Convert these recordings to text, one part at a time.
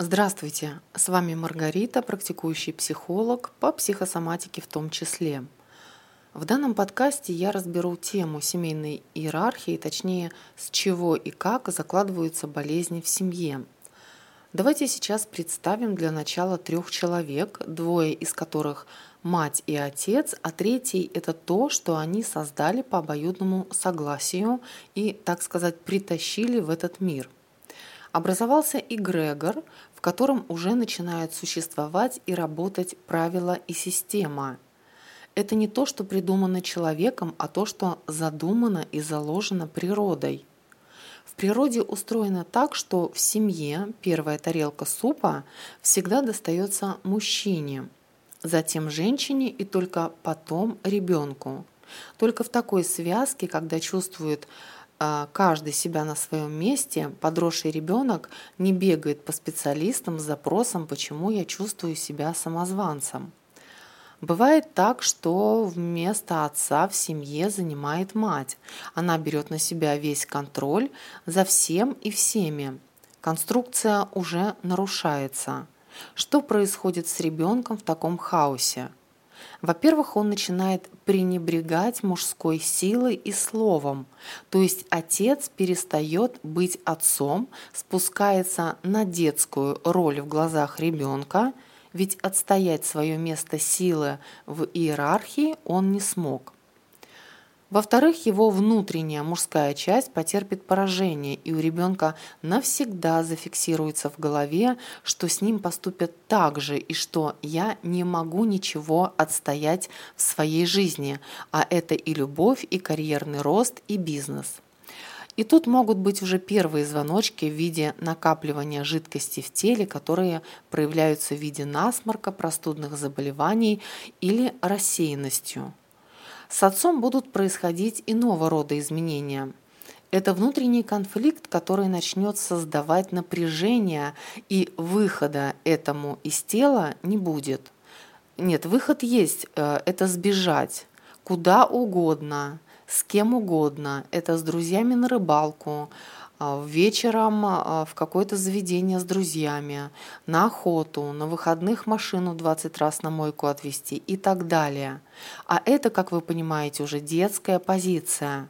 Здравствуйте, с вами Маргарита, практикующий психолог по психосоматике в том числе. В данном подкасте я разберу тему семейной иерархии, точнее, с чего и как закладываются болезни в семье. Давайте сейчас представим для начала трех человек, двое из которых мать и отец, а третий – это то, что они создали по обоюдному согласию и, так сказать, притащили в этот мир – образовался эгрегор, в котором уже начинают существовать и работать правила и система. Это не то, что придумано человеком, а то, что задумано и заложено природой. В природе устроено так, что в семье первая тарелка супа всегда достается мужчине, затем женщине и только потом ребенку. Только в такой связке, когда чувствует каждый себя на своем месте, подросший ребенок не бегает по специалистам с запросом, почему я чувствую себя самозванцем. Бывает так, что вместо отца в семье занимает мать. Она берет на себя весь контроль за всем и всеми. Конструкция уже нарушается. Что происходит с ребенком в таком хаосе? Во-первых, он начинает пренебрегать мужской силой и словом, то есть отец перестает быть отцом, спускается на детскую роль в глазах ребенка, ведь отстоять свое место силы в иерархии он не смог. Во-вторых, его внутренняя мужская часть потерпит поражение, и у ребенка навсегда зафиксируется в голове, что с ним поступят так же, и что я не могу ничего отстоять в своей жизни, а это и любовь, и карьерный рост, и бизнес. И тут могут быть уже первые звоночки в виде накапливания жидкости в теле, которые проявляются в виде насморка, простудных заболеваний или рассеянностью. С отцом будут происходить иного рода изменения. Это внутренний конфликт, который начнет создавать напряжение, и выхода этому из тела не будет. Нет, выход есть, э, это сбежать куда угодно, с кем угодно. Это с друзьями на рыбалку, вечером а, в какое-то заведение с друзьями, на охоту, на выходных машину 20 раз на мойку отвезти и так далее. А это, как вы понимаете, уже детская позиция.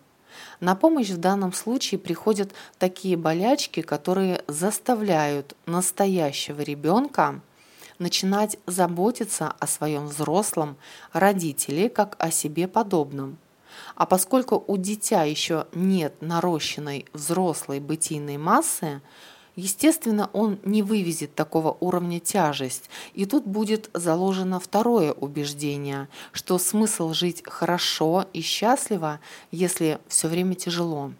На помощь в данном случае приходят такие болячки, которые заставляют настоящего ребенка начинать заботиться о своем взрослом родителе как о себе подобном. А поскольку у дитя еще нет нарощенной взрослой бытийной массы, естественно, он не вывезет такого уровня тяжесть. И тут будет заложено второе убеждение, что смысл жить хорошо и счастливо, если все время тяжело.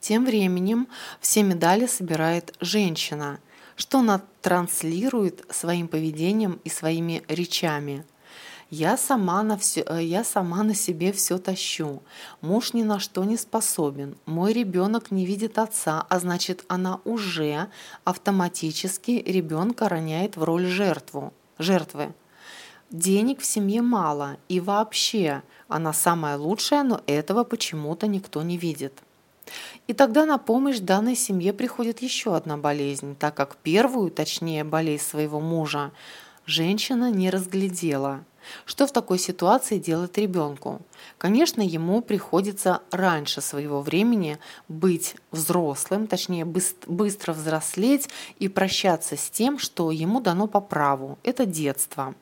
Тем временем все медали собирает женщина, что она транслирует своим поведением и своими речами – я сама на, все, э, я сама на себе все тащу. Муж ни на что не способен. Мой ребенок не видит отца, а значит, она уже автоматически ребенка роняет в роль жертву, жертвы. Денег в семье мало, и вообще она самая лучшая, но этого почему-то никто не видит. И тогда на помощь данной семье приходит еще одна болезнь, так как первую, точнее болезнь своего мужа, женщина не разглядела – что в такой ситуации делать ребенку? Конечно, ему приходится раньше своего времени быть взрослым, точнее быстро взрослеть и прощаться с тем, что ему дано по праву. Это детство.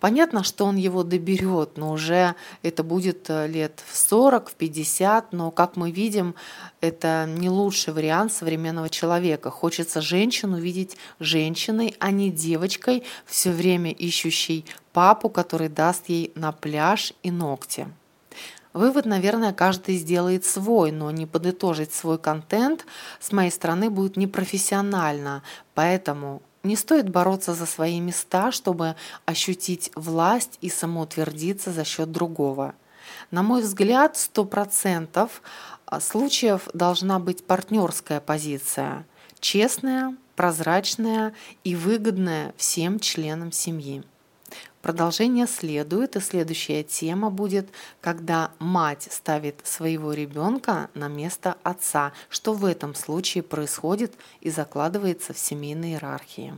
Понятно, что он его доберет, но уже это будет э, лет в 40, в 50, но, как мы видим, это не лучший вариант современного человека. Хочется женщину видеть женщиной, а не девочкой, все время ищущей папу, который даст ей на пляж и ногти. Вывод, наверное, каждый сделает свой, но не подытожить свой контент с моей стороны будет непрофессионально. Поэтому не стоит бороться за свои места, чтобы ощутить власть и самоутвердиться за счет другого. На мой взгляд, 100% а, случаев должна быть партнерская позиция, честная, прозрачная и выгодная всем членам семьи. Продолжение следует, и следующая тема будет, когда мать ставит своего ребенка на место отца, что в этом случае происходит и закладывается в семейной иерархии.